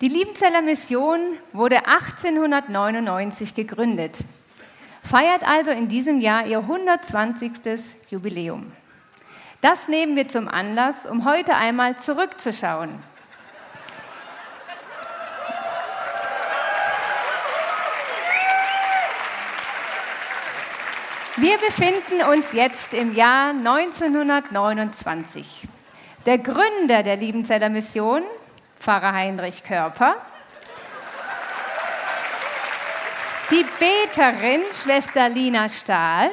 Die Liebenzeller Mission wurde 1899 gegründet, feiert also in diesem Jahr ihr 120. Jubiläum. Das nehmen wir zum Anlass, um heute einmal zurückzuschauen. Wir befinden uns jetzt im Jahr 1929. Der Gründer der Liebenzeller Mission, Pfarrer Heinrich Körper. Die Beterin, Schwester Lina Stahl.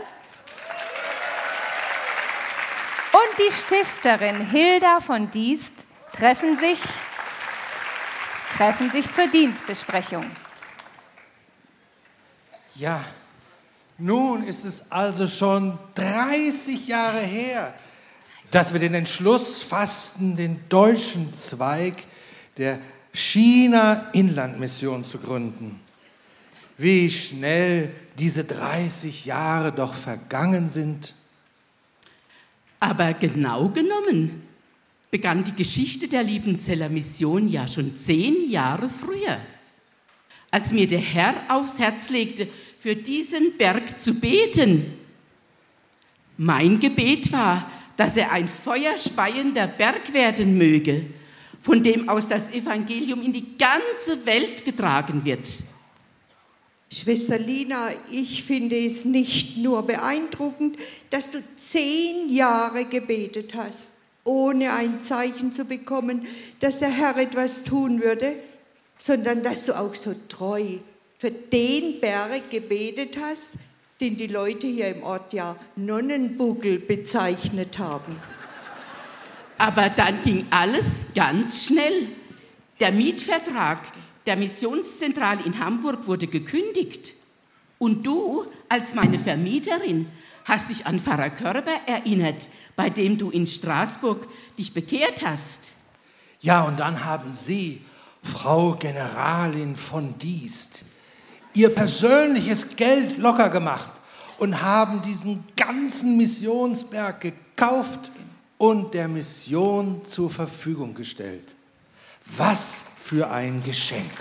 Und die Stifterin Hilda von Diest treffen sich, treffen sich zur Dienstbesprechung. Ja, nun ist es also schon 30 Jahre her, dass wir den Entschluss fassten, den deutschen Zweig der China-Inlandmission zu gründen. Wie schnell diese 30 Jahre doch vergangen sind. Aber genau genommen begann die Geschichte der Liebenzeller Mission ja schon zehn Jahre früher. Als mir der Herr aufs Herz legte, für diesen Berg zu beten. Mein Gebet war, dass er ein feuerspeiender Berg werden möge, von dem aus das Evangelium in die ganze Welt getragen wird. Schwester Lina, ich finde es nicht nur beeindruckend, dass du zehn Jahre gebetet hast, ohne ein Zeichen zu bekommen, dass der Herr etwas tun würde, sondern dass du auch so treu für den Berg gebetet hast, den die Leute hier im Ort ja Nonnenbuckel bezeichnet haben. Aber dann ging alles ganz schnell. Der Mietvertrag der Missionszentrale in Hamburg wurde gekündigt. Und du, als meine Vermieterin, hast dich an Pfarrer Körber erinnert, bei dem du in Straßburg dich bekehrt hast. Ja, und dann haben Sie, Frau Generalin von Diest, Ihr persönliches Geld locker gemacht und haben diesen ganzen Missionsberg gekauft und der Mission zur Verfügung gestellt. Was für ein Geschenk.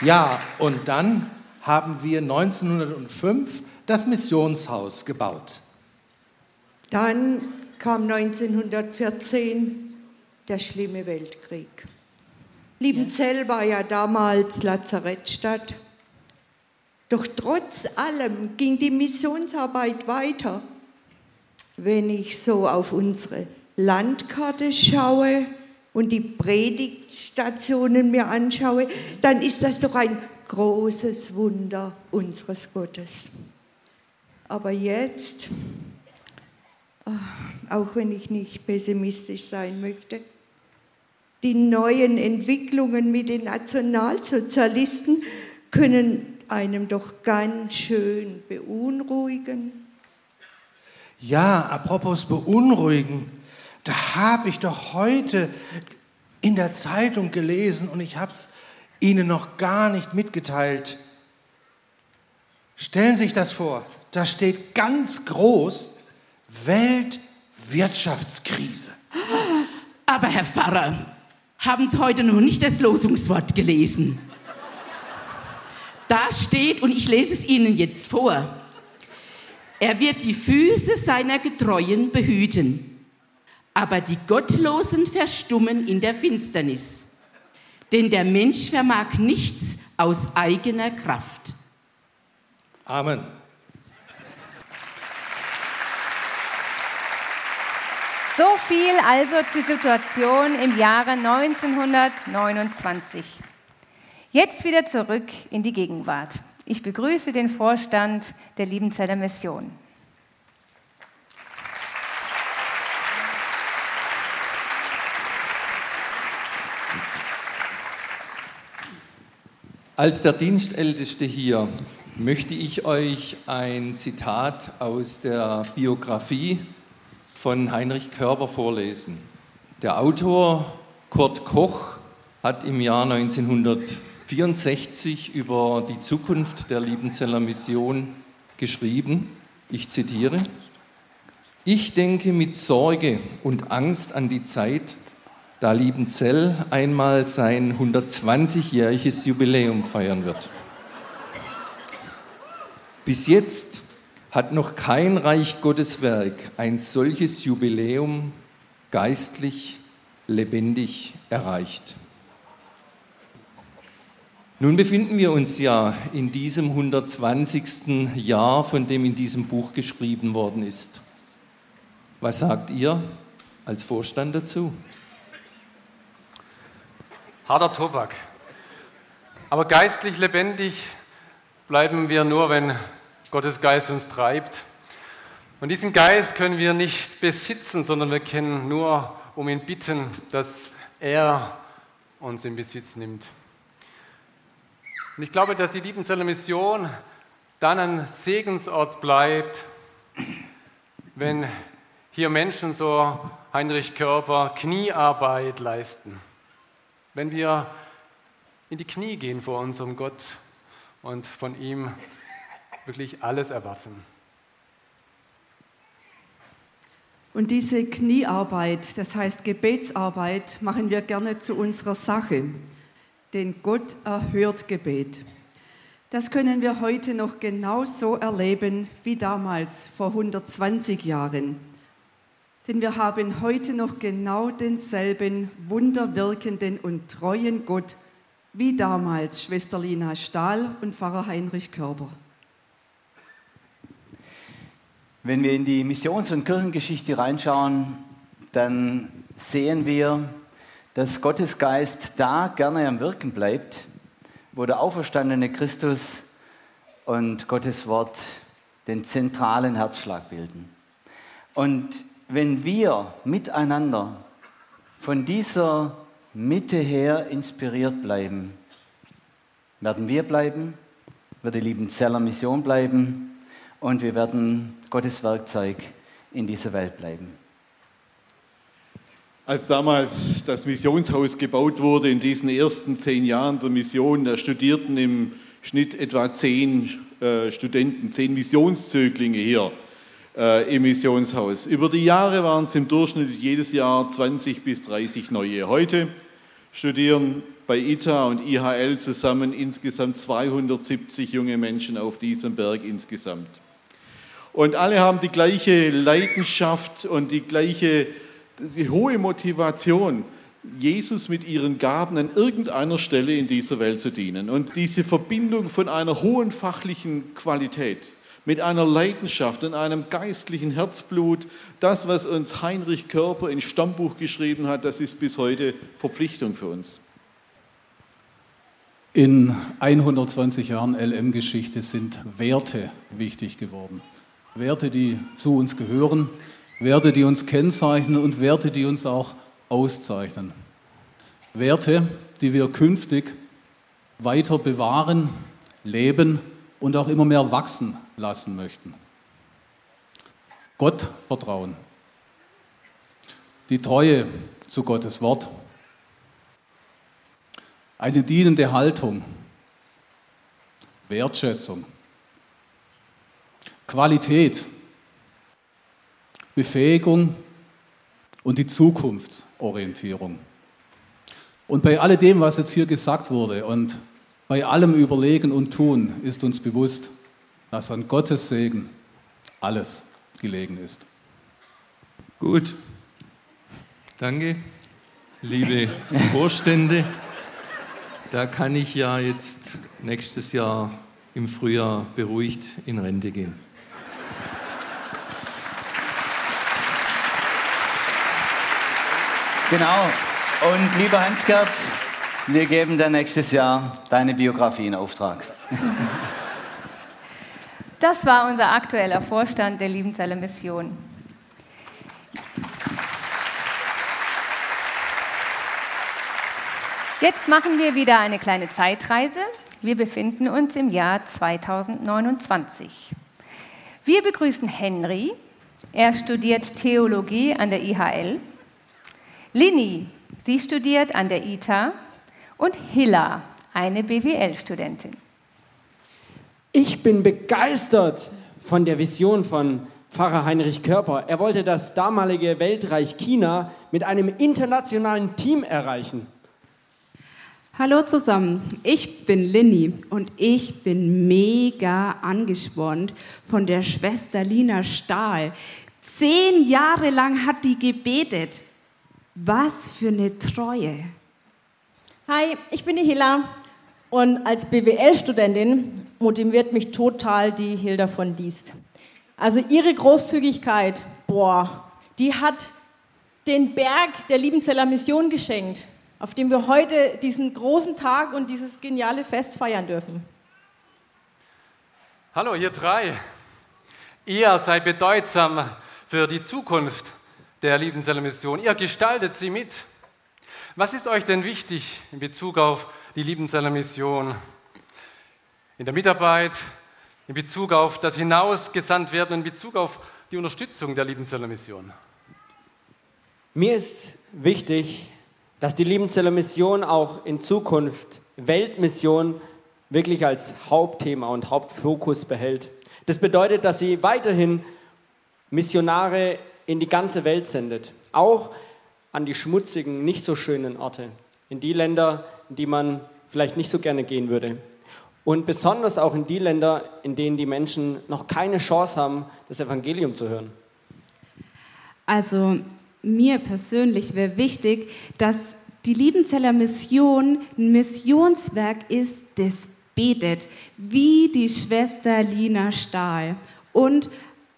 Ja, und dann haben wir 1905 das Missionshaus gebaut. Dann kam 1914 der schlimme Weltkrieg. Liebenzell war ja damals Lazarettstadt. Doch trotz allem ging die Missionsarbeit weiter. Wenn ich so auf unsere Landkarte schaue und die Predigtstationen mir anschaue, dann ist das doch ein großes Wunder unseres Gottes. Aber jetzt, ah, auch wenn ich nicht pessimistisch sein möchte, die neuen Entwicklungen mit den Nationalsozialisten können einem doch ganz schön beunruhigen. Ja, apropos beunruhigen, da habe ich doch heute in der Zeitung gelesen und ich habe es Ihnen noch gar nicht mitgeteilt. Stellen Sie sich das vor, da steht ganz groß Weltwirtschaftskrise. Aber Herr Pfarrer, haben Sie heute noch nicht das Losungswort gelesen? Da steht, und ich lese es Ihnen jetzt vor, er wird die Füße seiner Getreuen behüten, aber die Gottlosen verstummen in der Finsternis. Denn der Mensch vermag nichts aus eigener Kraft. Amen. So viel also zur Situation im Jahre 1929. Jetzt wieder zurück in die Gegenwart. Ich begrüße den Vorstand der Liebenzeller Mission. Als der Dienstälteste hier möchte ich euch ein Zitat aus der Biografie von Heinrich Körber vorlesen. Der Autor Kurt Koch hat im Jahr 1900 1964 über die Zukunft der Liebenzeller Mission geschrieben. Ich zitiere. Ich denke mit Sorge und Angst an die Zeit, da Liebenzell einmal sein 120-jähriges Jubiläum feiern wird. Bis jetzt hat noch kein Reich Gottes Werk ein solches Jubiläum geistlich lebendig erreicht. Nun befinden wir uns ja in diesem 120. Jahr, von dem in diesem Buch geschrieben worden ist. Was sagt ihr als Vorstand dazu? Harter Tobak. Aber geistlich lebendig bleiben wir nur, wenn Gottes Geist uns treibt. Und diesen Geist können wir nicht besitzen, sondern wir können nur um ihn bitten, dass er uns in Besitz nimmt. Und ich glaube, dass die Liebenzeller Mission dann ein Segensort bleibt, wenn hier Menschen so Heinrich Körper Kniearbeit leisten. Wenn wir in die Knie gehen vor unserem Gott und von ihm wirklich alles erwarten. Und diese Kniearbeit, das heißt Gebetsarbeit, machen wir gerne zu unserer Sache, denn Gott erhört Gebet. Das können wir heute noch genauso erleben wie damals vor 120 Jahren. Denn wir haben heute noch genau denselben wunderwirkenden und treuen Gott wie damals Schwester Lina Stahl und Pfarrer Heinrich Körber. Wenn wir in die Missions- und Kirchengeschichte reinschauen, dann sehen wir, dass Gottes Geist da gerne am Wirken bleibt, wo der auferstandene Christus und Gottes Wort den zentralen Herzschlag bilden. Und wenn wir miteinander von dieser Mitte her inspiriert bleiben, werden wir bleiben, wird die lieben Zeller Mission bleiben und wir werden Gottes Werkzeug in dieser Welt bleiben. Als damals das Missionshaus gebaut wurde, in diesen ersten zehn Jahren der Mission, da studierten im Schnitt etwa zehn äh, Studenten, zehn Missionszöglinge hier äh, im Missionshaus. Über die Jahre waren es im Durchschnitt jedes Jahr 20 bis 30 neue. Heute studieren bei ITA und IHL zusammen insgesamt 270 junge Menschen auf diesem Berg insgesamt. Und alle haben die gleiche Leidenschaft und die gleiche die hohe Motivation, Jesus mit ihren Gaben an irgendeiner Stelle in dieser Welt zu dienen. Und diese Verbindung von einer hohen fachlichen Qualität mit einer Leidenschaft und einem geistlichen Herzblut, das, was uns Heinrich Körper ins Stammbuch geschrieben hat, das ist bis heute Verpflichtung für uns. In 120 Jahren LM-Geschichte sind Werte wichtig geworden. Werte, die zu uns gehören, Werte, die uns kennzeichnen und Werte, die uns auch auszeichnen. Werte, die wir künftig weiter bewahren, leben und auch immer mehr wachsen lassen möchten. Gott vertrauen, die Treue zu Gottes Wort, eine dienende Haltung, Wertschätzung, Qualität, Befähigung und die Zukunftsorientierung. Und bei alledem, was jetzt hier gesagt wurde und bei allem Überlegen und Tun ist uns bewusst, dass an Gottes Segen alles gelegen ist. Gut, danke, liebe Vorstände. Da kann ich ja jetzt nächstes Jahr im Frühjahr beruhigt in Rente gehen. Genau. Und lieber Hans-Gerd, wir geben dir nächstes Jahr deine Biografie in Auftrag. Das war unser aktueller Vorstand der Liebenzeller Mission. Jetzt machen wir wieder eine kleine Zeitreise. Wir befinden uns im Jahr 2029. Wir begrüßen Henry. Er studiert Theologie an der IHL. Lini, sie studiert an der ITA. Und Hilla, eine BWL-Studentin. Ich bin begeistert von der Vision von Pfarrer Heinrich Körper. Er wollte das damalige Weltreich China mit einem internationalen Team erreichen. Hallo zusammen, ich bin Linny und ich bin mega angespornt von der Schwester Lina Stahl. Zehn Jahre lang hat die gebetet. Was für eine Treue. Hi, ich bin die Hila und als BWL-Studentin motiviert mich total die Hilda von Diest. Also ihre Großzügigkeit, boah, die hat den Berg der Liebenzeller Mission geschenkt, auf dem wir heute diesen großen Tag und dieses geniale Fest feiern dürfen. Hallo, ihr drei. Ihr seid bedeutsam für die Zukunft der Liebenzeller Mission. Ihr gestaltet sie mit. Was ist euch denn wichtig in Bezug auf die Liebenzeller Mission? In der Mitarbeit, in Bezug auf das Hinausgesandt werden, in Bezug auf die Unterstützung der Liebenzeller Mission? Mir ist wichtig, dass die Liebenzeller Mission auch in Zukunft Weltmission wirklich als Hauptthema und Hauptfokus behält. Das bedeutet, dass sie weiterhin Missionare in die ganze Welt sendet, auch an die schmutzigen, nicht so schönen Orte, in die Länder, in die man vielleicht nicht so gerne gehen würde. Und besonders auch in die Länder, in denen die Menschen noch keine Chance haben, das Evangelium zu hören. Also mir persönlich wäre wichtig, dass die Liebenzeller Mission ein Missionswerk ist, das betet, wie die Schwester Lina Stahl und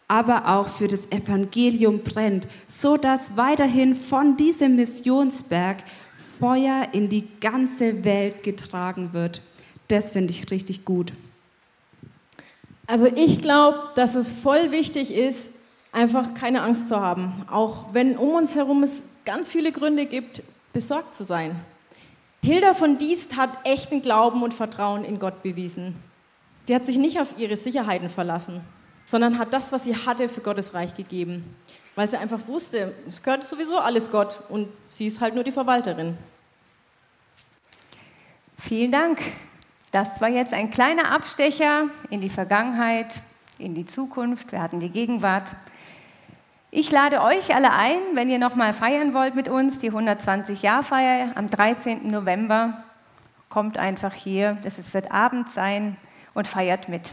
aber auch für das Evangelium brennt, so dass weiterhin von diesem Missionsberg Feuer in die ganze Welt getragen wird. Das finde ich richtig gut. Also ich glaube, dass es voll wichtig ist, einfach keine Angst zu haben, auch wenn um uns herum es ganz viele Gründe gibt, besorgt zu sein. Hilda von Diest hat echten Glauben und Vertrauen in Gott bewiesen. Sie hat sich nicht auf ihre Sicherheiten verlassen, sondern hat das, was sie hatte, für Gottes Reich gegeben, weil sie einfach wusste, es gehört sowieso alles Gott und sie ist halt nur die Verwalterin. Vielen Dank. Das war jetzt ein kleiner Abstecher in die Vergangenheit, in die Zukunft. Wir hatten die Gegenwart. Ich lade euch alle ein, wenn ihr noch mal feiern wollt mit uns, die 120-Jahr-Feier am 13. November. Kommt einfach hier, das wird Abend sein und feiert mit.